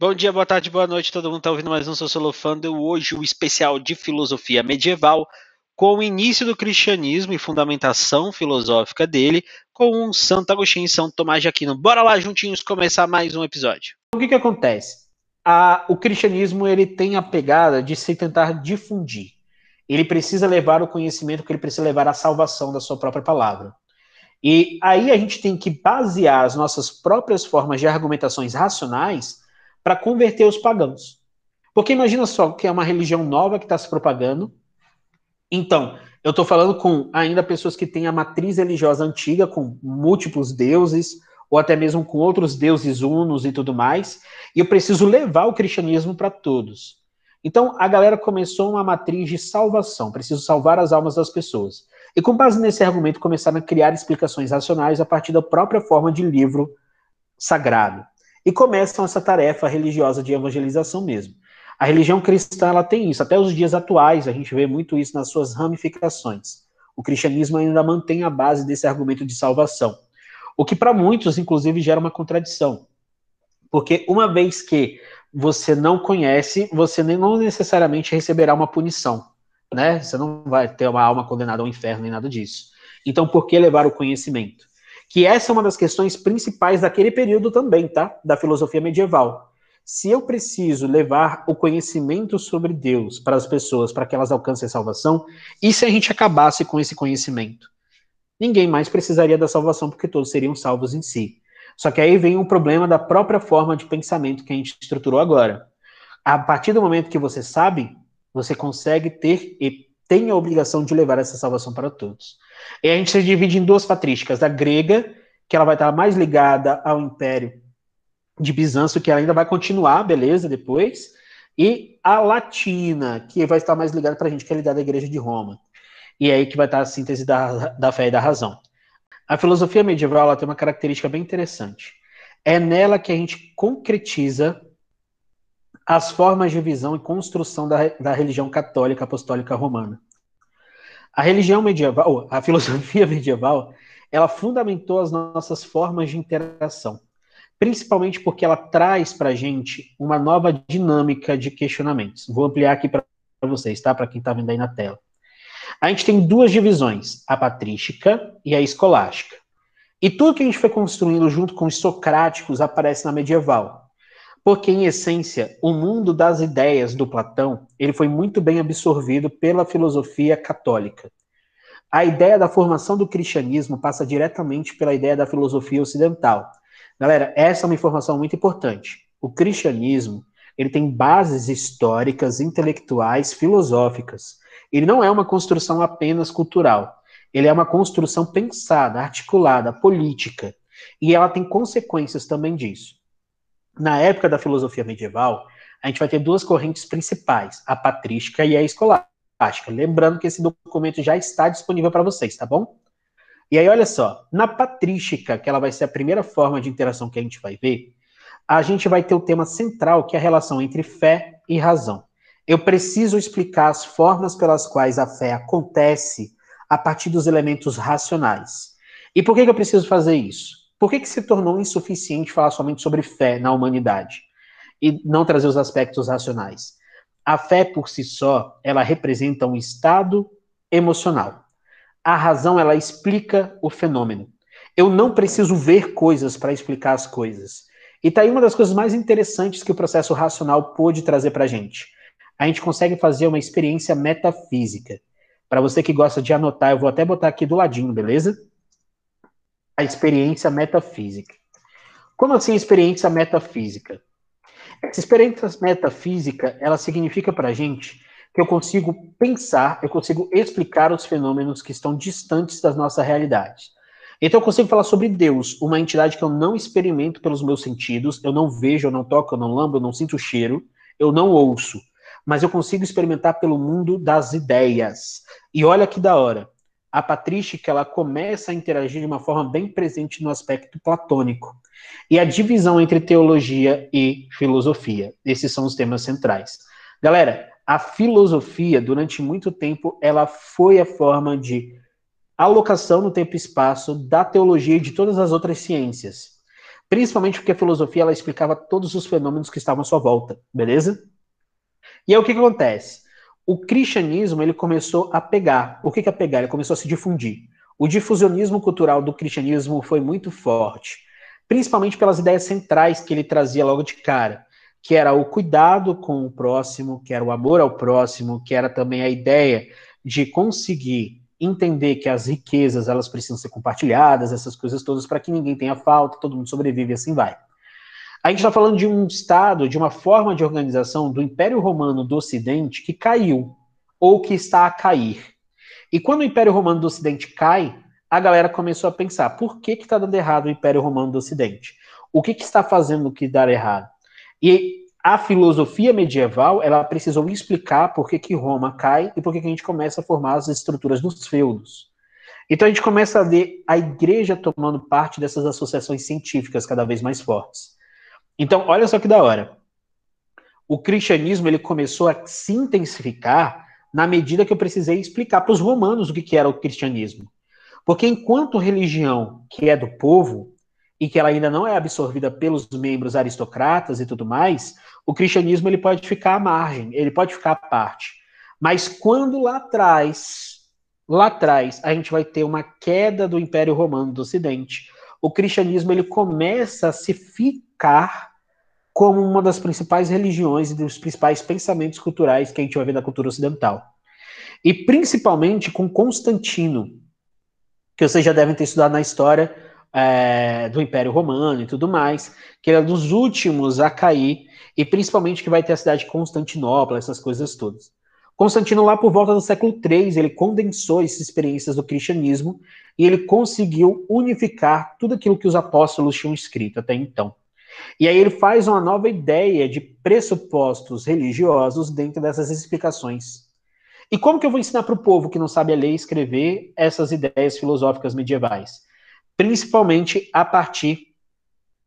Bom dia, boa tarde, boa noite, todo mundo está ouvindo mais um Sociolofando. Hoje o especial de filosofia medieval, com o início do cristianismo e fundamentação filosófica dele, com um Santo Agostinho e São Tomás de Aquino. Bora lá juntinhos começar mais um episódio. O que, que acontece? A, o cristianismo ele tem a pegada de se tentar difundir. Ele precisa levar o conhecimento que ele precisa levar a salvação da sua própria palavra. E aí a gente tem que basear as nossas próprias formas de argumentações racionais para converter os pagãos. Porque imagina só que é uma religião nova que está se propagando. Então, eu estou falando com ainda pessoas que têm a matriz religiosa antiga, com múltiplos deuses, ou até mesmo com outros deuses unos e tudo mais, e eu preciso levar o cristianismo para todos. Então, a galera começou uma matriz de salvação, preciso salvar as almas das pessoas. E com base nesse argumento, começaram a criar explicações racionais a partir da própria forma de livro sagrado. E começam essa tarefa religiosa de evangelização mesmo. A religião cristã ela tem isso, até os dias atuais a gente vê muito isso nas suas ramificações. O cristianismo ainda mantém a base desse argumento de salvação. O que para muitos, inclusive, gera uma contradição. Porque uma vez que você não conhece, você não necessariamente receberá uma punição né? Você não vai ter uma alma condenada ao inferno nem nada disso. Então, por que levar o conhecimento? Que essa é uma das questões principais daquele período também, tá? Da filosofia medieval. Se eu preciso levar o conhecimento sobre Deus para as pessoas, para que elas alcancem a salvação, e se a gente acabasse com esse conhecimento? Ninguém mais precisaria da salvação, porque todos seriam salvos em si. Só que aí vem o um problema da própria forma de pensamento que a gente estruturou agora. A partir do momento que você sabe, você consegue ter e tem a obrigação de levar essa salvação para todos. E a gente se divide em duas patrísticas, a grega, que ela vai estar mais ligada ao Império de Bizâncio, que ainda vai continuar, beleza, depois, e a latina, que vai estar mais ligada para a gente, que é ligada à Igreja de Roma. E é aí que vai estar a síntese da, da fé e da razão. A filosofia medieval tem uma característica bem interessante. É nela que a gente concretiza as formas de visão e construção da, da religião católica apostólica romana. A religião medieval, a filosofia medieval, ela fundamentou as nossas formas de interação, principalmente porque ela traz para a gente uma nova dinâmica de questionamentos. Vou ampliar aqui para vocês, tá? Para quem está vendo aí na tela. A gente tem duas divisões, a patrística e a escolástica. E tudo que a gente foi construindo junto com os socráticos aparece na medieval. Porque, em essência, o mundo das ideias do Platão ele foi muito bem absorvido pela filosofia católica. A ideia da formação do cristianismo passa diretamente pela ideia da filosofia ocidental. Galera, essa é uma informação muito importante. O cristianismo ele tem bases históricas, intelectuais, filosóficas. Ele não é uma construção apenas cultural. Ele é uma construção pensada, articulada, política. E ela tem consequências também disso na época da filosofia medieval, a gente vai ter duas correntes principais, a patrística e a escolástica. Lembrando que esse documento já está disponível para vocês, tá bom? E aí, olha só, na patrística, que ela vai ser a primeira forma de interação que a gente vai ver, a gente vai ter o tema central, que é a relação entre fé e razão. Eu preciso explicar as formas pelas quais a fé acontece a partir dos elementos racionais. E por que, que eu preciso fazer isso? Por que, que se tornou insuficiente falar somente sobre fé na humanidade e não trazer os aspectos racionais? A fé por si só, ela representa um estado emocional. A razão, ela explica o fenômeno. Eu não preciso ver coisas para explicar as coisas. E tá aí uma das coisas mais interessantes que o processo racional pôde trazer para a gente. A gente consegue fazer uma experiência metafísica. Para você que gosta de anotar, eu vou até botar aqui do ladinho, beleza? A experiência metafísica. Como assim experiência metafísica? Essa experiência metafísica, ela significa para a gente que eu consigo pensar, eu consigo explicar os fenômenos que estão distantes das nossas realidades. Então eu consigo falar sobre Deus, uma entidade que eu não experimento pelos meus sentidos, eu não vejo, eu não toco, eu não lambo, eu não sinto o cheiro, eu não ouço, mas eu consigo experimentar pelo mundo das ideias. E olha que da hora a patrística ela começa a interagir de uma forma bem presente no aspecto platônico. E a divisão entre teologia e filosofia. Esses são os temas centrais. Galera, a filosofia, durante muito tempo, ela foi a forma de alocação no tempo e espaço da teologia e de todas as outras ciências. Principalmente porque a filosofia ela explicava todos os fenômenos que estavam à sua volta, beleza? E aí o que, que acontece? O cristianismo ele começou a pegar. O que, que é pegar? Ele começou a se difundir. O difusionismo cultural do cristianismo foi muito forte, principalmente pelas ideias centrais que ele trazia logo de cara, que era o cuidado com o próximo, que era o amor ao próximo, que era também a ideia de conseguir entender que as riquezas elas precisam ser compartilhadas, essas coisas todas, para que ninguém tenha falta, todo mundo sobrevive e assim vai. A gente está falando de um Estado, de uma forma de organização do Império Romano do Ocidente que caiu, ou que está a cair. E quando o Império Romano do Ocidente cai, a galera começou a pensar: por que está dando errado o Império Romano do Ocidente? O que, que está fazendo que dar errado? E a filosofia medieval ela precisou explicar por que, que Roma cai e por que, que a gente começa a formar as estruturas dos feudos. Então a gente começa a ver a igreja tomando parte dessas associações científicas cada vez mais fortes. Então, olha só que da hora. O cristianismo ele começou a se intensificar na medida que eu precisei explicar para os romanos o que, que era o cristianismo. Porque enquanto religião que é do povo e que ela ainda não é absorvida pelos membros aristocratas e tudo mais, o cristianismo ele pode ficar à margem, ele pode ficar à parte. Mas quando lá atrás, lá atrás, a gente vai ter uma queda do Império Romano do Ocidente, o cristianismo ele começa a se como uma das principais religiões e dos principais pensamentos culturais que a gente vai ver na cultura ocidental. E principalmente com Constantino, que vocês já devem ter estudado na história é, do Império Romano e tudo mais, que ele é dos últimos a cair, e principalmente que vai ter a cidade de Constantinopla, essas coisas todas. Constantino, lá por volta do século III, ele condensou essas experiências do cristianismo e ele conseguiu unificar tudo aquilo que os apóstolos tinham escrito até então. E aí ele faz uma nova ideia de pressupostos religiosos dentro dessas explicações. E como que eu vou ensinar para o povo que não sabe ler e escrever essas ideias filosóficas medievais? Principalmente a partir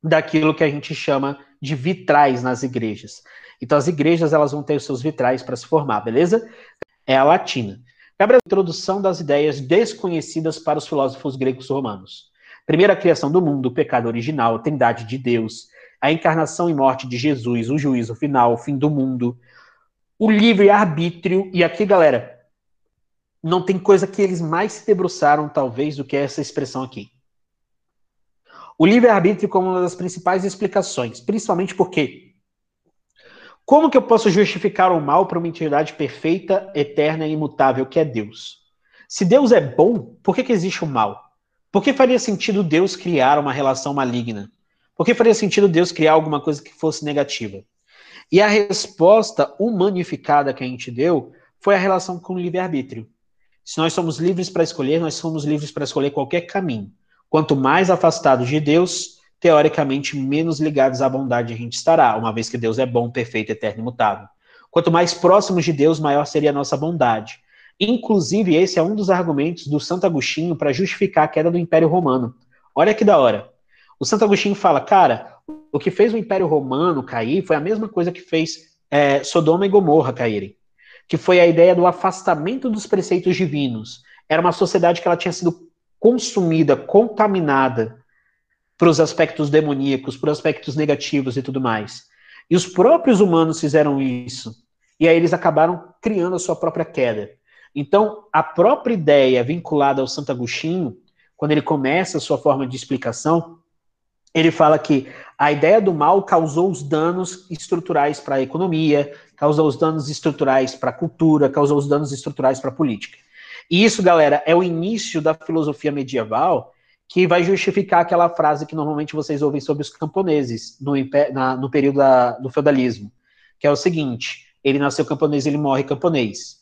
daquilo que a gente chama de vitrais nas igrejas. Então as igrejas elas vão ter os seus vitrais para se formar, beleza? É a latina. Cabe a introdução das ideias desconhecidas para os filósofos gregos romanos. Primeira criação do mundo, o pecado original, a trindade de Deus, a encarnação e morte de Jesus, o juízo final, o fim do mundo, o livre-arbítrio. E aqui, galera, não tem coisa que eles mais se debruçaram, talvez, do que essa expressão aqui. O livre-arbítrio como uma das principais explicações, principalmente porque como que eu posso justificar o mal para uma entidade perfeita, eterna e imutável que é Deus? Se Deus é bom, por que, que existe o mal? Por que faria sentido Deus criar uma relação maligna? Por que faria sentido Deus criar alguma coisa que fosse negativa? E a resposta humanificada que a gente deu foi a relação com o livre-arbítrio. Se nós somos livres para escolher, nós somos livres para escolher qualquer caminho. Quanto mais afastados de Deus, teoricamente, menos ligados à bondade a gente estará, uma vez que Deus é bom, perfeito, eterno e imutável. Quanto mais próximos de Deus, maior seria a nossa bondade. Inclusive, esse é um dos argumentos do Santo Agostinho para justificar a queda do Império Romano. Olha que da hora. O Santo Agostinho fala, cara, o que fez o Império Romano cair foi a mesma coisa que fez é, Sodoma e Gomorra caírem, que foi a ideia do afastamento dos preceitos divinos. Era uma sociedade que ela tinha sido consumida, contaminada para os aspectos demoníacos, para os aspectos negativos e tudo mais. E os próprios humanos fizeram isso. E aí eles acabaram criando a sua própria queda. Então, a própria ideia vinculada ao Santo Agostinho, quando ele começa a sua forma de explicação, ele fala que a ideia do mal causou os danos estruturais para a economia, causou os danos estruturais para a cultura, causou os danos estruturais para a política. E isso, galera, é o início da filosofia medieval que vai justificar aquela frase que normalmente vocês ouvem sobre os camponeses no, na, no período da, do feudalismo, que é o seguinte: ele nasceu camponês, ele morre camponês.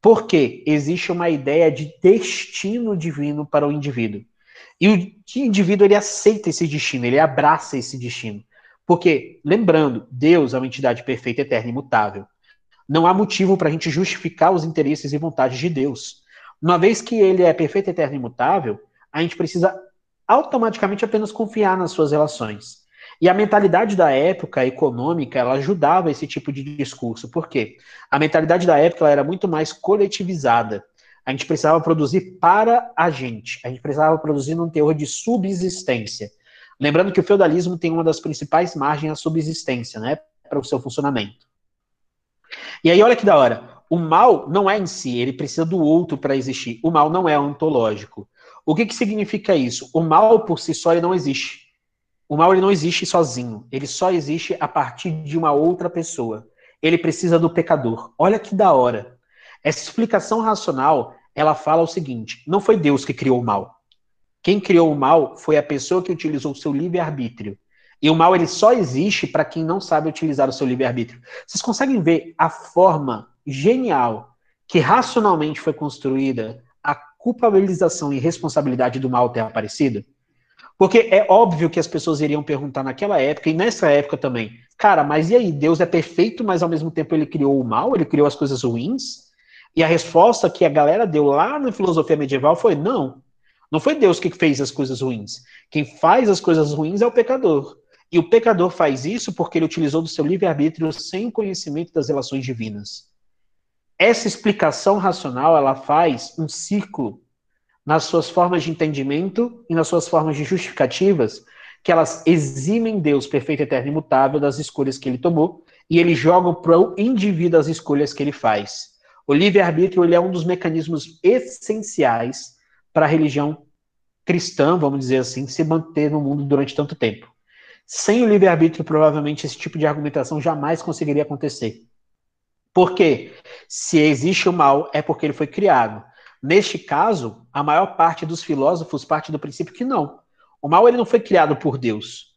Porque existe uma ideia de destino divino para o indivíduo. E o indivíduo ele aceita esse destino, ele abraça esse destino. Porque, lembrando, Deus é uma entidade perfeita, eterna e imutável. Não há motivo para a gente justificar os interesses e vontades de Deus. Uma vez que ele é perfeito, eterno e imutável, a gente precisa automaticamente apenas confiar nas suas relações. E a mentalidade da época econômica, ela ajudava esse tipo de discurso. Por quê? A mentalidade da época era muito mais coletivizada. A gente precisava produzir para a gente. A gente precisava produzir num teor de subsistência. Lembrando que o feudalismo tem uma das principais margens à subsistência, né, para o seu funcionamento. E aí, olha que da hora. O mal não é em si, ele precisa do outro para existir. O mal não é ontológico. O que, que significa isso? O mal por si só ele não existe. O mal ele não existe sozinho. Ele só existe a partir de uma outra pessoa. Ele precisa do pecador. Olha que da hora. Essa explicação racional, ela fala o seguinte: não foi Deus que criou o mal. Quem criou o mal foi a pessoa que utilizou o seu livre-arbítrio. E o mal ele só existe para quem não sabe utilizar o seu livre-arbítrio. Vocês conseguem ver a forma genial que racionalmente foi construída a culpabilização e responsabilidade do mal ter aparecido? Porque é óbvio que as pessoas iriam perguntar naquela época e nessa época também, cara, mas e aí? Deus é perfeito, mas ao mesmo tempo ele criou o mal, ele criou as coisas ruins? E a resposta que a galera deu lá na filosofia medieval foi: não, não foi Deus que fez as coisas ruins. Quem faz as coisas ruins é o pecador. E o pecador faz isso porque ele utilizou do seu livre-arbítrio sem conhecimento das relações divinas. Essa explicação racional, ela faz um ciclo nas suas formas de entendimento e nas suas formas de justificativas, que elas eximem Deus perfeito, eterno e imutável das escolhas que ele tomou, e ele joga para o indivíduo as escolhas que ele faz. O livre-arbítrio ele é um dos mecanismos essenciais para a religião cristã, vamos dizer assim, se manter no mundo durante tanto tempo. Sem o livre-arbítrio, provavelmente esse tipo de argumentação jamais conseguiria acontecer. Por quê? Se existe o mal, é porque ele foi criado. Neste caso, a maior parte dos filósofos parte do princípio que não. O mal ele não foi criado por Deus.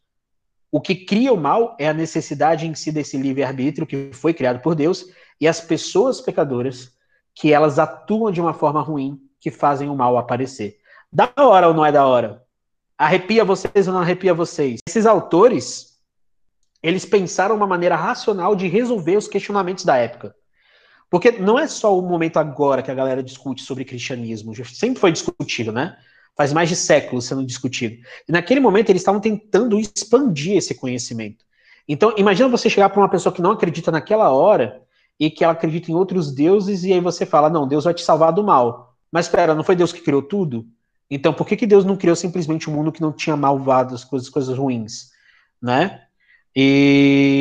O que cria o mal é a necessidade em si desse livre-arbítrio que foi criado por Deus e as pessoas pecadoras que elas atuam de uma forma ruim que fazem o mal aparecer. Da hora ou não é da hora? Arrepia vocês ou não arrepia vocês? Esses autores, eles pensaram uma maneira racional de resolver os questionamentos da época. Porque não é só o momento agora que a galera discute sobre cristianismo, sempre foi discutido, né? Faz mais de séculos sendo discutido. E naquele momento eles estavam tentando expandir esse conhecimento. Então, imagina você chegar para uma pessoa que não acredita naquela hora e que ela acredita em outros deuses, e aí você fala: não, Deus vai te salvar do mal. Mas espera, não foi Deus que criou tudo? Então por que, que Deus não criou simplesmente um mundo que não tinha malvadas, coisas, coisas ruins? Né? E...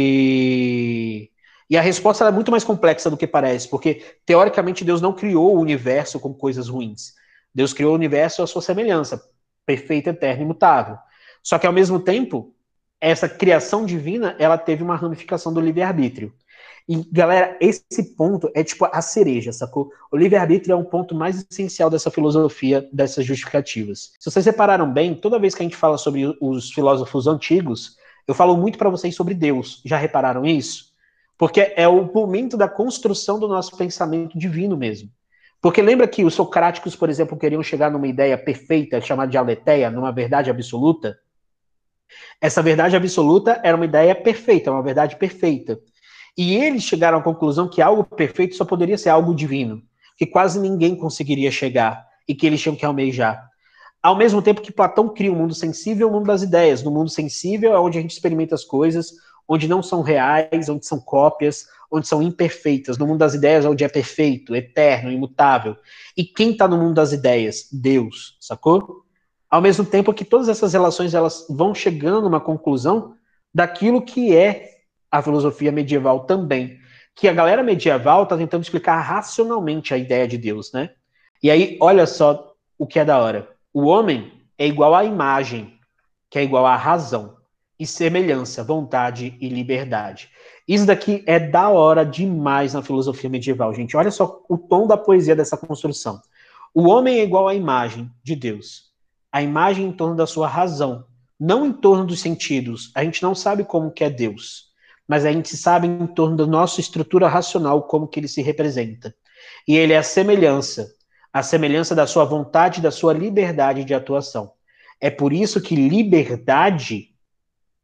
e a resposta é muito mais complexa do que parece, porque teoricamente Deus não criou o universo com coisas ruins. Deus criou o universo à sua semelhança, perfeita, eterna e imutável. Só que ao mesmo tempo, essa criação divina, ela teve uma ramificação do livre-arbítrio. E, galera, esse ponto é tipo a cereja, sacou? O livre-arbítrio é um ponto mais essencial dessa filosofia, dessas justificativas. Se vocês repararam bem, toda vez que a gente fala sobre os filósofos antigos, eu falo muito para vocês sobre Deus. Já repararam isso? Porque é o momento da construção do nosso pensamento divino mesmo. Porque lembra que os socráticos, por exemplo, queriam chegar numa ideia perfeita, chamada de aletheia, numa verdade absoluta? Essa verdade absoluta era uma ideia perfeita, uma verdade perfeita. E eles chegaram à conclusão que algo perfeito só poderia ser algo divino, que quase ninguém conseguiria chegar e que eles tinham que almejar. Ao mesmo tempo que Platão cria um mundo sensível, o um mundo das ideias. No mundo sensível é onde a gente experimenta as coisas, onde não são reais, onde são cópias, onde são imperfeitas. No mundo das ideias, onde é perfeito, eterno, imutável. E quem está no mundo das ideias? Deus, sacou? Ao mesmo tempo que todas essas relações elas vão chegando a uma conclusão daquilo que é a filosofia medieval também. Que a galera medieval está tentando explicar racionalmente a ideia de Deus, né? E aí, olha só o que é da hora. O homem é igual à imagem, que é igual à razão, e semelhança, vontade e liberdade. Isso daqui é da hora demais na filosofia medieval, gente. Olha só o tom da poesia dessa construção. O homem é igual à imagem de Deus, a imagem em torno da sua razão, não em torno dos sentidos. A gente não sabe como que é Deus mas a gente sabe em torno da nossa estrutura racional como que ele se representa. E ele é a semelhança, a semelhança da sua vontade, da sua liberdade de atuação. É por isso que liberdade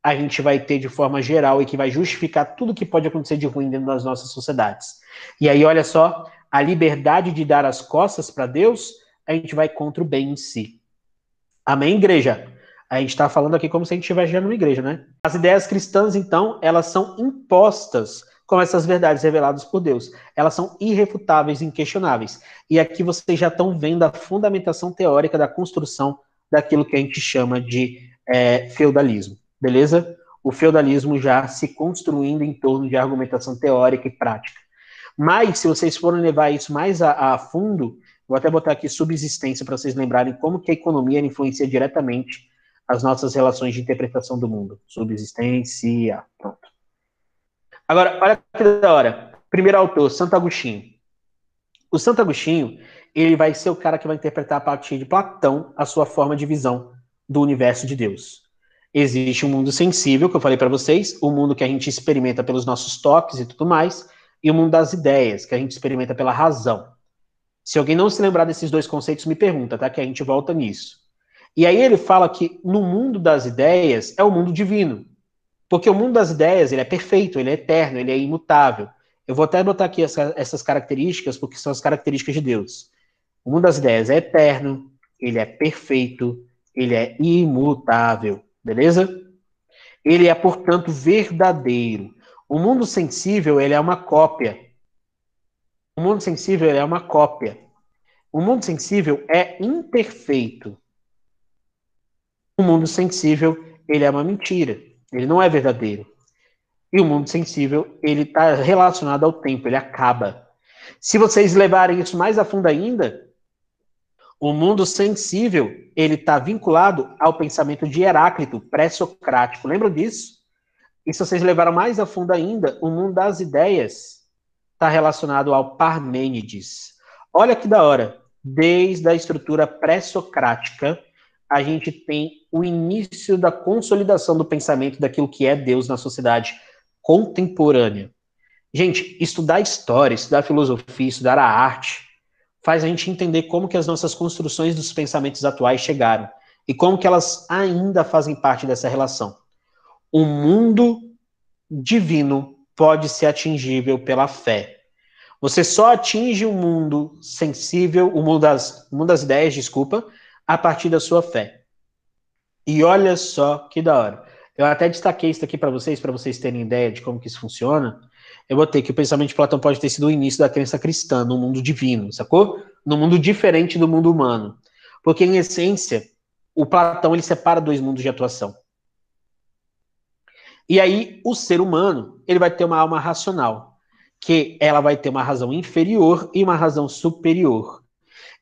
a gente vai ter de forma geral e que vai justificar tudo que pode acontecer de ruim dentro das nossas sociedades. E aí, olha só, a liberdade de dar as costas para Deus, a gente vai contra o bem em si. Amém, igreja? A gente está falando aqui como se a gente estivesse já numa igreja, né? As ideias cristãs, então, elas são impostas como essas verdades reveladas por Deus. Elas são irrefutáveis inquestionáveis. E aqui vocês já estão vendo a fundamentação teórica da construção daquilo que a gente chama de é, feudalismo, beleza? O feudalismo já se construindo em torno de argumentação teórica e prática. Mas, se vocês forem levar isso mais a, a fundo, vou até botar aqui subsistência para vocês lembrarem como que a economia influencia diretamente as nossas relações de interpretação do mundo. Subsistência, pronto. Agora, olha que da hora. Primeiro autor, Santo Agostinho. O Santo Agostinho, ele vai ser o cara que vai interpretar a partir de Platão a sua forma de visão do universo de Deus. Existe um mundo sensível, que eu falei para vocês, o mundo que a gente experimenta pelos nossos toques e tudo mais, e o mundo das ideias, que a gente experimenta pela razão. Se alguém não se lembrar desses dois conceitos, me pergunta, tá? Que a gente volta nisso. E aí ele fala que no mundo das ideias é o mundo divino. Porque o mundo das ideias, ele é perfeito, ele é eterno, ele é imutável. Eu vou até botar aqui essa, essas características, porque são as características de Deus. O mundo das ideias é eterno, ele é perfeito, ele é imutável, beleza? Ele é, portanto, verdadeiro. O mundo sensível, ele é uma cópia. O mundo sensível, ele é uma cópia. O mundo sensível é imperfeito. O mundo sensível, ele é uma mentira. Ele não é verdadeiro. E o mundo sensível, ele está relacionado ao tempo, ele acaba. Se vocês levarem isso mais a fundo ainda, o mundo sensível, ele está vinculado ao pensamento de Heráclito, pré-socrático. Lembram disso? E se vocês levaram mais a fundo ainda, o mundo das ideias está relacionado ao Parmênides. Olha que da hora. Desde a estrutura pré-socrática, a gente tem o início da consolidação do pensamento daquilo que é Deus na sociedade contemporânea. Gente, estudar história, estudar filosofia, estudar a arte, faz a gente entender como que as nossas construções dos pensamentos atuais chegaram e como que elas ainda fazem parte dessa relação o mundo divino pode ser atingível pela fé. Você só atinge o mundo sensível, o mundo das, mundo das ideias, desculpa, a partir da sua fé. E olha só que da hora. Eu até destaquei isso aqui para vocês, para vocês terem ideia de como que isso funciona. Eu botei que o pensamento de Platão pode ter sido o início da crença cristã no mundo divino, sacou? No mundo diferente do mundo humano. Porque, em essência, o Platão ele separa dois mundos de atuação. E aí, o ser humano, ele vai ter uma alma racional, que ela vai ter uma razão inferior e uma razão superior.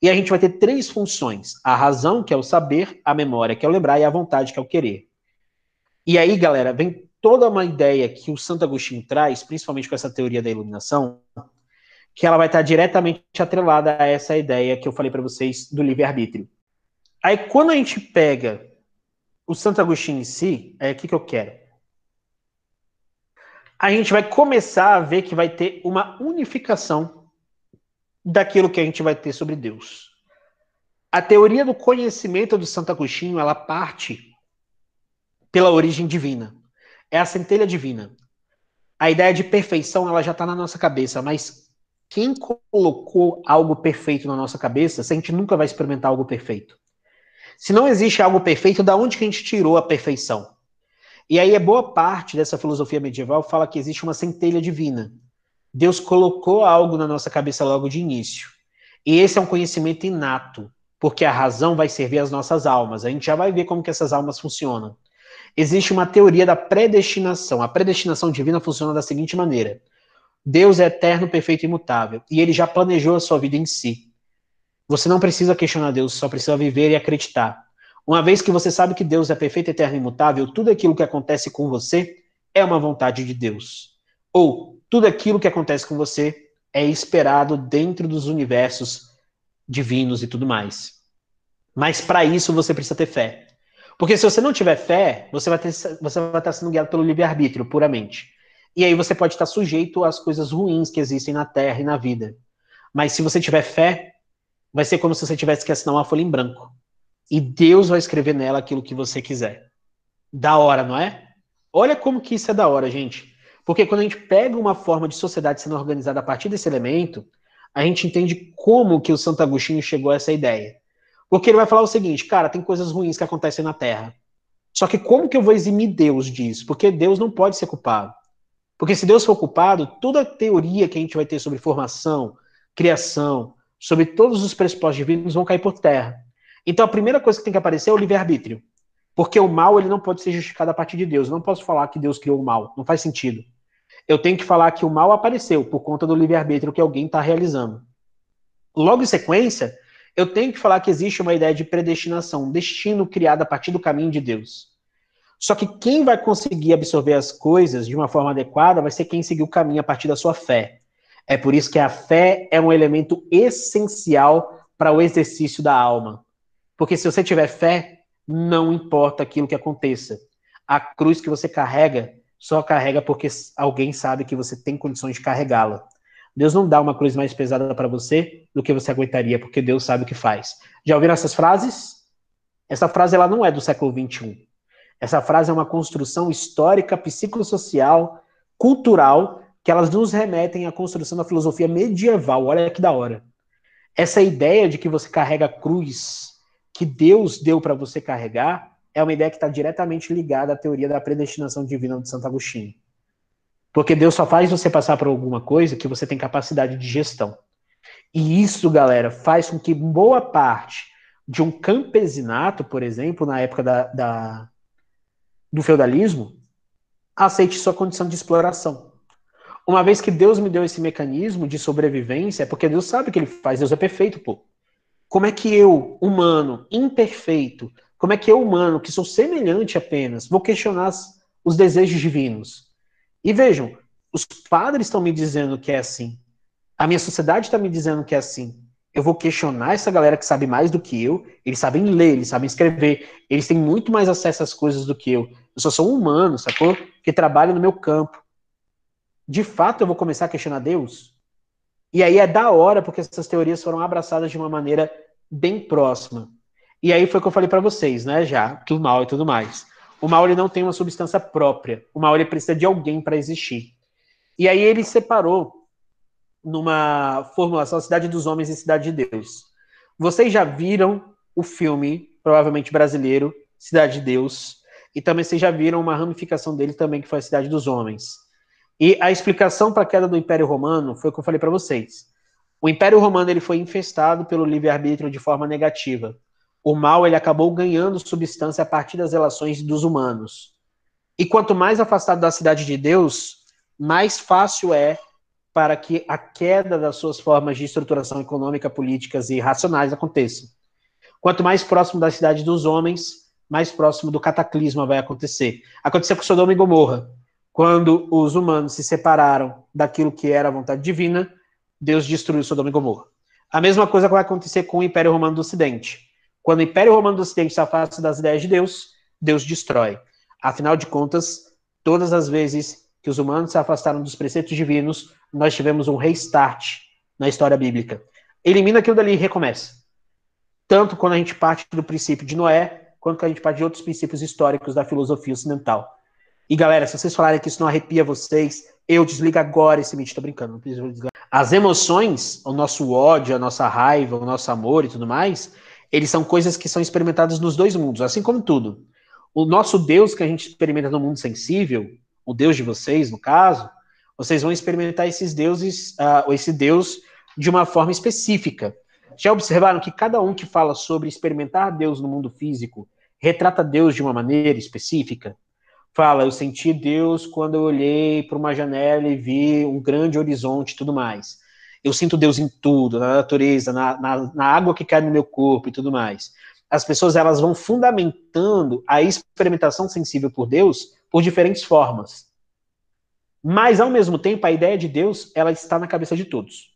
E a gente vai ter três funções: a razão, que é o saber, a memória, que é o lembrar, e a vontade, que é o querer. E aí, galera, vem toda uma ideia que o Santo Agostinho traz, principalmente com essa teoria da iluminação, que ela vai estar diretamente atrelada a essa ideia que eu falei para vocês do livre-arbítrio. Aí, quando a gente pega o Santo Agostinho em si, é o que, que eu quero? a gente vai começar a ver que vai ter uma unificação daquilo que a gente vai ter sobre Deus. A teoria do conhecimento do Santo Agostinho, ela parte pela origem divina. É a centelha divina. A ideia de perfeição, ela já está na nossa cabeça, mas quem colocou algo perfeito na nossa cabeça, se a gente nunca vai experimentar algo perfeito? Se não existe algo perfeito, da onde que a gente tirou a perfeição? E aí, é boa parte dessa filosofia medieval fala que existe uma centelha divina. Deus colocou algo na nossa cabeça logo de início. E esse é um conhecimento inato, porque a razão vai servir às nossas almas. A gente já vai ver como que essas almas funcionam. Existe uma teoria da predestinação. A predestinação divina funciona da seguinte maneira: Deus é eterno, perfeito e imutável, e ele já planejou a sua vida em si. Você não precisa questionar Deus, só precisa viver e acreditar. Uma vez que você sabe que Deus é perfeito, eterno e imutável, tudo aquilo que acontece com você é uma vontade de Deus. Ou tudo aquilo que acontece com você é esperado dentro dos universos divinos e tudo mais. Mas para isso você precisa ter fé. Porque se você não tiver fé, você vai, ter, você vai estar sendo guiado pelo livre-arbítrio, puramente. E aí você pode estar sujeito às coisas ruins que existem na Terra e na vida. Mas se você tiver fé, vai ser como se você tivesse que assinar uma folha em branco e Deus vai escrever nela aquilo que você quiser. Da hora, não é? Olha como que isso é da hora, gente. Porque quando a gente pega uma forma de sociedade sendo organizada a partir desse elemento, a gente entende como que o Santo Agostinho chegou a essa ideia. Porque ele vai falar o seguinte, cara, tem coisas ruins que acontecem na Terra. Só que como que eu vou eximir Deus disso? Porque Deus não pode ser culpado. Porque se Deus for culpado, toda a teoria que a gente vai ter sobre formação, criação, sobre todos os pressupostos divinos vão cair por terra. Então a primeira coisa que tem que aparecer é o livre-arbítrio. Porque o mal ele não pode ser justificado a partir de Deus. Eu não posso falar que Deus criou o mal. Não faz sentido. Eu tenho que falar que o mal apareceu por conta do livre-arbítrio que alguém está realizando. Logo em sequência, eu tenho que falar que existe uma ideia de predestinação, um destino criado a partir do caminho de Deus. Só que quem vai conseguir absorver as coisas de uma forma adequada vai ser quem seguir o caminho a partir da sua fé. É por isso que a fé é um elemento essencial para o exercício da alma. Porque se você tiver fé, não importa aquilo que aconteça. A cruz que você carrega, só carrega porque alguém sabe que você tem condições de carregá-la. Deus não dá uma cruz mais pesada para você do que você aguentaria, porque Deus sabe o que faz. Já ouviram essas frases? Essa frase ela não é do século 21. Essa frase é uma construção histórica, psicossocial, cultural, que elas nos remetem à construção da filosofia medieval. Olha que da hora. Essa ideia de que você carrega a cruz que Deus deu para você carregar é uma ideia que está diretamente ligada à teoria da predestinação divina de Santo Agostinho. Porque Deus só faz você passar por alguma coisa que você tem capacidade de gestão. E isso, galera, faz com que boa parte de um campesinato, por exemplo, na época da, da do feudalismo, aceite sua condição de exploração. Uma vez que Deus me deu esse mecanismo de sobrevivência, é porque Deus sabe o que ele faz, Deus é perfeito, pô. Como é que eu, humano, imperfeito, como é que eu, humano, que sou semelhante apenas, vou questionar os desejos divinos? E vejam, os padres estão me dizendo que é assim. A minha sociedade está me dizendo que é assim. Eu vou questionar essa galera que sabe mais do que eu. Eles sabem ler, eles sabem escrever. Eles têm muito mais acesso às coisas do que eu. Eu só sou um humano, sacou? Que trabalha no meu campo. De fato, eu vou começar a questionar Deus? E aí é da hora, porque essas teorias foram abraçadas de uma maneira bem próxima. E aí foi o que eu falei para vocês, né, já, que o mal e tudo mais. O mal ele não tem uma substância própria. O mal ele precisa de alguém para existir. E aí ele separou numa formulação Cidade dos Homens e Cidade de Deus. Vocês já viram o filme, provavelmente brasileiro, Cidade de Deus, e também vocês já viram uma ramificação dele também, que foi a Cidade dos Homens. E a explicação para a queda do Império Romano foi o que eu falei para vocês. O Império Romano ele foi infestado pelo livre-arbítrio de forma negativa. O mal ele acabou ganhando substância a partir das relações dos humanos. E quanto mais afastado da cidade de Deus, mais fácil é para que a queda das suas formas de estruturação econômica, políticas e racionais aconteça. Quanto mais próximo da cidade dos homens, mais próximo do cataclisma vai acontecer. Aconteceu com Sodoma e Gomorra. Quando os humanos se separaram daquilo que era a vontade divina, Deus destruiu Sodoma e Gomorra. A mesma coisa vai acontecer com o Império Romano do Ocidente. Quando o Império Romano do Ocidente se afasta das ideias de Deus, Deus destrói. Afinal de contas, todas as vezes que os humanos se afastaram dos preceitos divinos, nós tivemos um restart na história bíblica. Elimina aquilo dali e recomeça. Tanto quando a gente parte do princípio de Noé, quanto quando a gente parte de outros princípios históricos da filosofia ocidental. E galera, se vocês falarem que isso não arrepia vocês, eu desligo agora esse vídeo, tô brincando, não preciso desligar. As emoções, o nosso ódio, a nossa raiva, o nosso amor e tudo mais, eles são coisas que são experimentadas nos dois mundos, assim como tudo. O nosso Deus que a gente experimenta no mundo sensível, o Deus de vocês, no caso, vocês vão experimentar esses deuses, uh, esse Deus de uma forma específica. Já observaram que cada um que fala sobre experimentar Deus no mundo físico retrata Deus de uma maneira específica? fala, eu senti Deus quando eu olhei para uma janela e vi um grande horizonte e tudo mais. Eu sinto Deus em tudo, na natureza, na, na, na água que cai no meu corpo e tudo mais. As pessoas elas vão fundamentando a experimentação sensível por Deus por diferentes formas. Mas, ao mesmo tempo, a ideia de Deus ela está na cabeça de todos.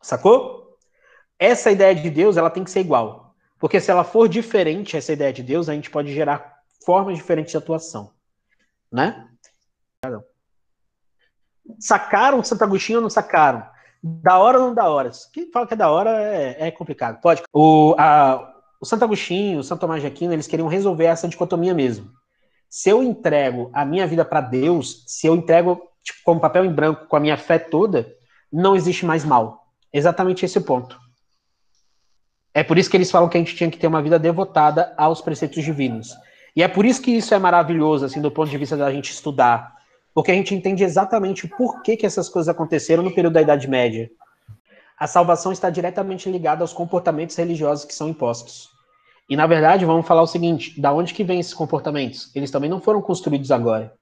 Sacou? Essa ideia de Deus ela tem que ser igual. Porque se ela for diferente, essa ideia de Deus, a gente pode gerar formas diferentes de atuação, né? Sacaram Santo Agostinho ou não sacaram? Da hora ou não da hora? Quem fala que é da hora é, é complicado. Pode. O, a, o Santo Agostinho, o Santo Tomás de Aquino, eles queriam resolver essa dicotomia mesmo. Se eu entrego a minha vida para Deus, se eu entrego tipo, como papel em branco com a minha fé toda, não existe mais mal. Exatamente esse ponto. É por isso que eles falam que a gente tinha que ter uma vida devotada aos preceitos divinos. E é por isso que isso é maravilhoso, assim, do ponto de vista da gente estudar. Porque a gente entende exatamente por que, que essas coisas aconteceram no período da Idade Média. A salvação está diretamente ligada aos comportamentos religiosos que são impostos. E na verdade, vamos falar o seguinte: da onde que vem esses comportamentos? Eles também não foram construídos agora.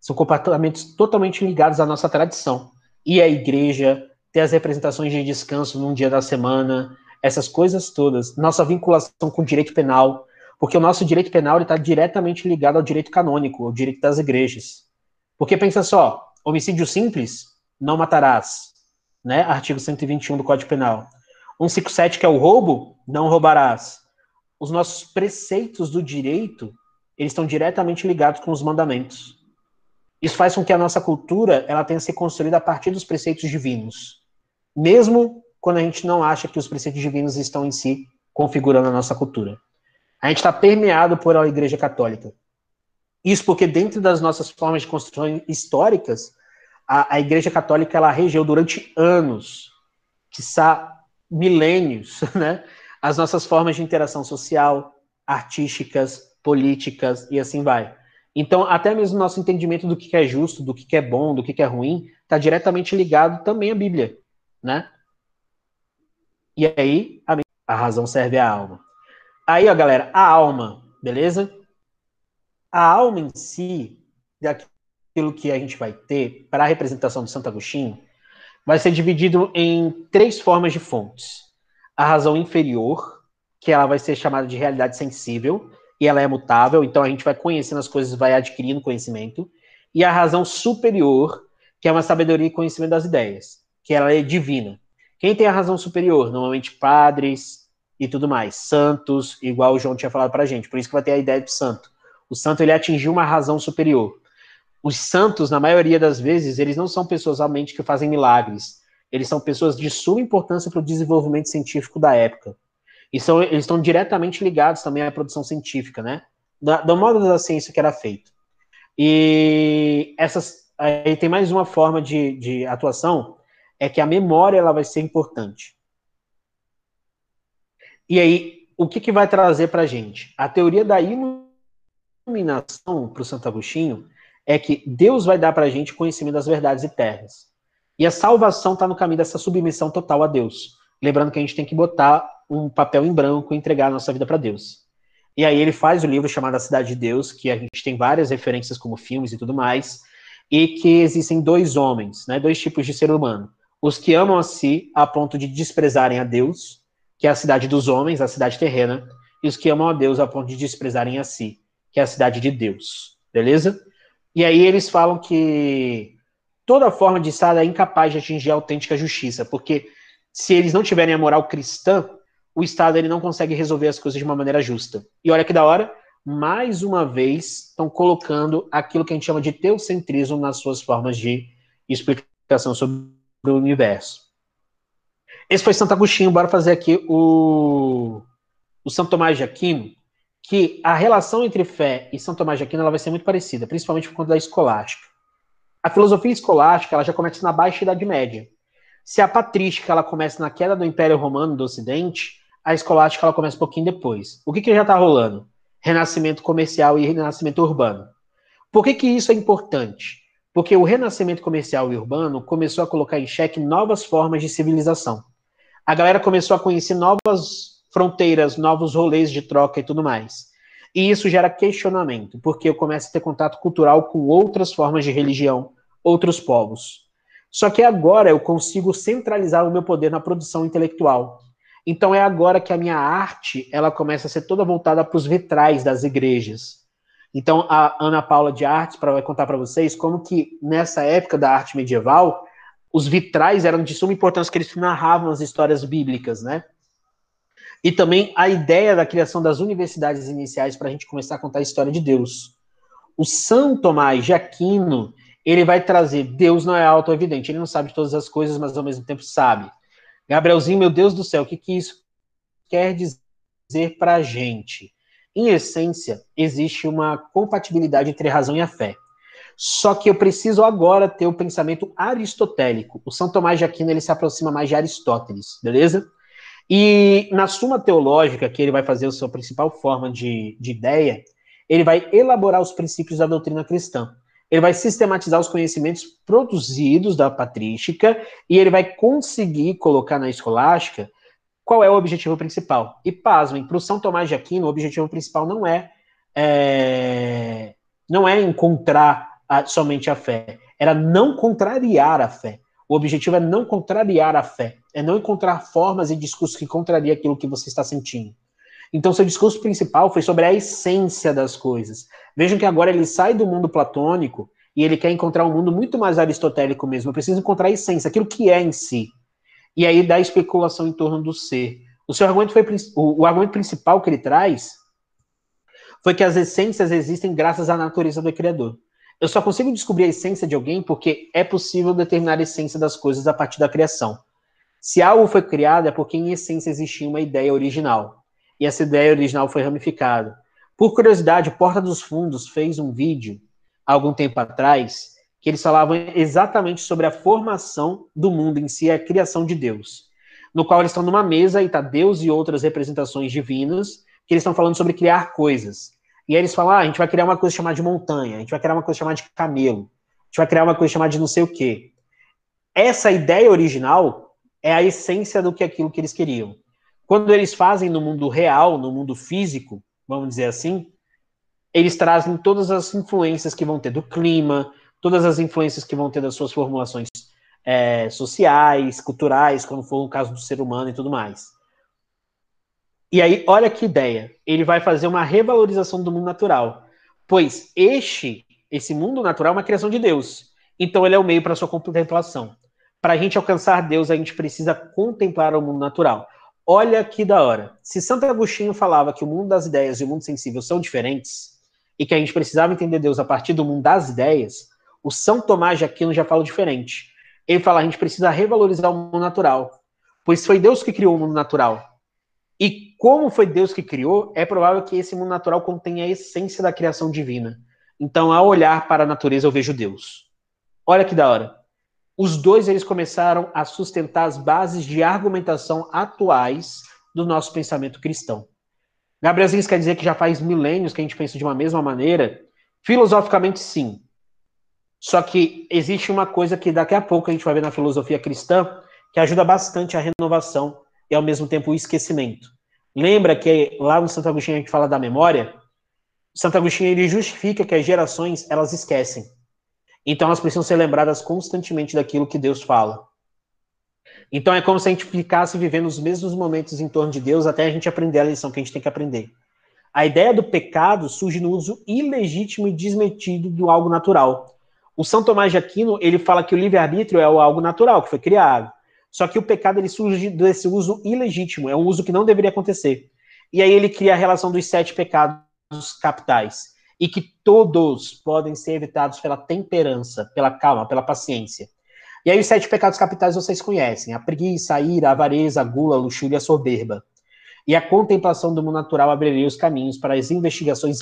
São comportamentos totalmente ligados à nossa tradição. E a igreja, ter as representações de descanso num dia da semana, essas coisas todas, nossa vinculação com o direito penal, porque o nosso direito penal está diretamente ligado ao direito canônico, ao direito das igrejas. Porque pensa só, homicídio simples, não matarás, né? Artigo 121 do Código Penal. 157, que é o roubo, não roubarás. Os nossos preceitos do direito, eles estão diretamente ligados com os mandamentos. Isso faz com que a nossa cultura ela tenha se construída a partir dos preceitos divinos. Mesmo quando a gente não acha que os preceitos divinos estão em si configurando a nossa cultura. A gente está permeado por a Igreja Católica. Isso porque dentro das nossas formas de construção históricas, a, a Igreja Católica ela regeu durante anos, quiçá milênios, né, as nossas formas de interação social, artísticas, políticas e assim vai. Então, até mesmo nosso entendimento do que é justo, do que é bom, do que é ruim, está diretamente ligado também à Bíblia, né? E aí, a razão serve à alma. Aí, ó, galera, a alma, beleza? A alma em si, daquilo que a gente vai ter para a representação de Santo Agostinho, vai ser dividido em três formas de fontes. A razão inferior, que ela vai ser chamada de realidade sensível, e ela é mutável, então a gente vai conhecendo as coisas, vai adquirindo conhecimento. E a razão superior, que é uma sabedoria e conhecimento das ideias, que ela é divina. Quem tem a razão superior? Normalmente padres e tudo mais, santos, igual o João tinha falado pra gente, por isso que vai ter a ideia de santo. O santo ele atingiu uma razão superior. Os santos, na maioria das vezes, eles não são pessoas realmente que fazem milagres. Eles são pessoas de suma importância para o desenvolvimento científico da época. E são, eles estão diretamente ligados também à produção científica, né? Da, do modo da ciência que era feito. E essas, aí tem mais uma forma de, de atuação, é que a memória ela vai ser importante. E aí, o que, que vai trazer para a gente? A teoria da iluminação para o Santo Agostinho é que Deus vai dar para a gente conhecimento das verdades eternas. E a salvação está no caminho dessa submissão total a Deus. Lembrando que a gente tem que botar um papel em branco e entregar a nossa vida para Deus. E aí ele faz o livro chamado A Cidade de Deus, que a gente tem várias referências como filmes e tudo mais, e que existem dois homens, né, dois tipos de ser humano. Os que amam a si a ponto de desprezarem a Deus, que é a cidade dos homens, a cidade terrena, e os que amam a Deus a ponto de desprezarem a si, que é a cidade de Deus. Beleza? E aí eles falam que toda forma de Estado é incapaz de atingir a autêntica justiça, porque se eles não tiverem a moral cristã, o Estado ele não consegue resolver as coisas de uma maneira justa. E olha que da hora, mais uma vez estão colocando aquilo que a gente chama de teocentrismo nas suas formas de explicação sobre o universo. Esse foi Santo Agostinho, bora fazer aqui o, o Santo Tomás de Aquino, que a relação entre fé e São Tomás de Aquino ela vai ser muito parecida, principalmente por conta da escolástica. A filosofia escolástica ela já começa na Baixa Idade Média. Se a patrística ela começa na queda do Império Romano do Ocidente, a escolástica ela começa um pouquinho depois. O que, que já está rolando? Renascimento comercial e renascimento urbano. Por que, que isso é importante? Porque o renascimento comercial e urbano começou a colocar em xeque novas formas de civilização. A galera começou a conhecer novas fronteiras, novos rolês de troca e tudo mais. E isso gera questionamento, porque eu começo a ter contato cultural com outras formas de religião, outros povos. Só que agora eu consigo centralizar o meu poder na produção intelectual. Então é agora que a minha arte ela começa a ser toda voltada para os vitrais das igrejas. Então a Ana Paula de Artes vai contar para vocês como que nessa época da arte medieval os vitrais eram de suma importância que eles narravam as histórias bíblicas, né? E também a ideia da criação das universidades iniciais para a gente começar a contar a história de Deus. O São Tomás de Aquino, ele vai trazer Deus não é auto-evidente, ele não sabe todas as coisas, mas ao mesmo tempo sabe. Gabrielzinho, meu Deus do céu, o que, que isso quer dizer para a gente? Em essência, existe uma compatibilidade entre a razão e a fé. Só que eu preciso agora ter o pensamento aristotélico. O São Tomás de Aquino ele se aproxima mais de Aristóteles, beleza? E na Suma Teológica, que ele vai fazer a sua principal forma de, de ideia, ele vai elaborar os princípios da doutrina cristã. Ele vai sistematizar os conhecimentos produzidos da patrística e ele vai conseguir colocar na escolástica qual é o objetivo principal. E pasmem, para o São Tomás de Aquino, o objetivo principal não é, é não é encontrar a, somente a fé, era não contrariar a fé. O objetivo é não contrariar a fé, é não encontrar formas e discursos que contrariam aquilo que você está sentindo. Então, seu discurso principal foi sobre a essência das coisas. Vejam que agora ele sai do mundo platônico e ele quer encontrar um mundo muito mais aristotélico mesmo. Eu preciso encontrar a essência, aquilo que é em si. E aí dá especulação em torno do ser. O seu argumento foi o, o argumento principal que ele traz foi que as essências existem graças à natureza do criador. Eu só consigo descobrir a essência de alguém porque é possível determinar a essência das coisas a partir da criação. Se algo foi criado, é porque em essência existia uma ideia original. E essa ideia original foi ramificada. Por curiosidade, Porta dos Fundos fez um vídeo, há algum tempo atrás, que eles falavam exatamente sobre a formação do mundo em si, a criação de Deus. No qual eles estão numa mesa e está Deus e outras representações divinas, que eles estão falando sobre criar coisas. E aí eles falam: ah, a gente vai criar uma coisa chamada de montanha, a gente vai criar uma coisa chamada de camelo, a gente vai criar uma coisa chamada de não sei o quê. Essa ideia original é a essência do que aquilo que eles queriam. Quando eles fazem no mundo real, no mundo físico, vamos dizer assim, eles trazem todas as influências que vão ter do clima, todas as influências que vão ter das suas formulações é, sociais, culturais, como for o caso do ser humano e tudo mais. E aí, olha que ideia. Ele vai fazer uma revalorização do mundo natural. Pois este, esse mundo natural é uma criação de Deus. Então ele é o meio para sua contemplação. Para a gente alcançar Deus, a gente precisa contemplar o mundo natural. Olha que da hora. Se Santo Agostinho falava que o mundo das ideias e o mundo sensível são diferentes, e que a gente precisava entender Deus a partir do mundo das ideias, o São Tomás de Aquino já fala diferente. Ele fala: a gente precisa revalorizar o mundo natural. Pois foi Deus que criou o mundo natural. E como foi Deus que criou, é provável que esse mundo natural contenha a essência da criação divina. Então, ao olhar para a natureza, eu vejo Deus. Olha que da hora. Os dois eles começaram a sustentar as bases de argumentação atuais do nosso pensamento cristão. Gabriel Zins quer dizer que já faz milênios que a gente pensa de uma mesma maneira? Filosoficamente, sim. Só que existe uma coisa que daqui a pouco a gente vai ver na filosofia cristã que ajuda bastante a renovação e ao mesmo tempo o esquecimento. Lembra que lá no Santo Agostinho a gente fala da memória? Santo Agostinho ele justifica que as gerações elas esquecem. Então elas precisam ser lembradas constantemente daquilo que Deus fala. Então é como se a gente ficasse vivendo os mesmos momentos em torno de Deus até a gente aprender a lição que a gente tem que aprender. A ideia do pecado surge no uso ilegítimo e desmetido do algo natural. O São Tomás de Aquino, ele fala que o livre-arbítrio é o algo natural, que foi criado. Só que o pecado ele surge desse uso ilegítimo, é um uso que não deveria acontecer. E aí ele cria a relação dos sete pecados capitais e que todos podem ser evitados pela temperança, pela calma, pela paciência. E aí os sete pecados capitais vocês conhecem: a preguiça, a ira, a avareza, a gula, a luxúria, a soberba. E a contemplação do mundo natural abriria os caminhos para as investigações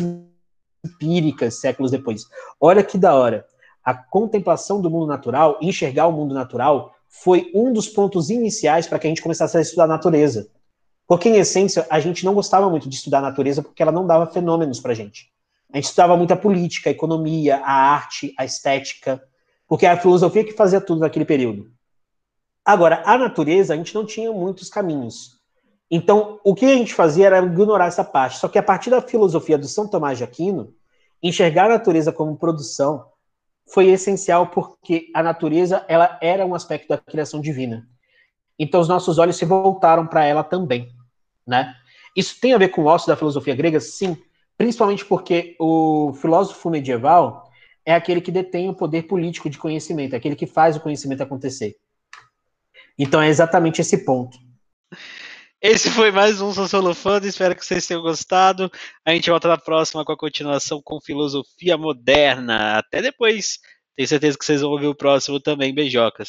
empíricas séculos depois. Olha que da hora. A contemplação do mundo natural, enxergar o mundo natural, foi um dos pontos iniciais para que a gente começasse a estudar a natureza. Porque, em essência, a gente não gostava muito de estudar a natureza porque ela não dava fenômenos para a gente. A gente estudava muito a política, a economia, a arte, a estética, porque a filosofia que fazia tudo naquele período. Agora, a natureza, a gente não tinha muitos caminhos. Então, o que a gente fazia era ignorar essa parte. Só que a partir da filosofia do São Tomás de Aquino, enxergar a natureza como produção, foi essencial porque a natureza ela era um aspecto da criação divina. Então os nossos olhos se voltaram para ela também, né? Isso tem a ver com o ócio da filosofia grega, sim, principalmente porque o filósofo medieval é aquele que detém o poder político de conhecimento, é aquele que faz o conhecimento acontecer. Então é exatamente esse ponto. Esse foi mais um Sociolofando, espero que vocês tenham gostado. A gente volta na próxima com a continuação com filosofia moderna. Até depois. Tenho certeza que vocês vão ouvir o próximo também, beijocas.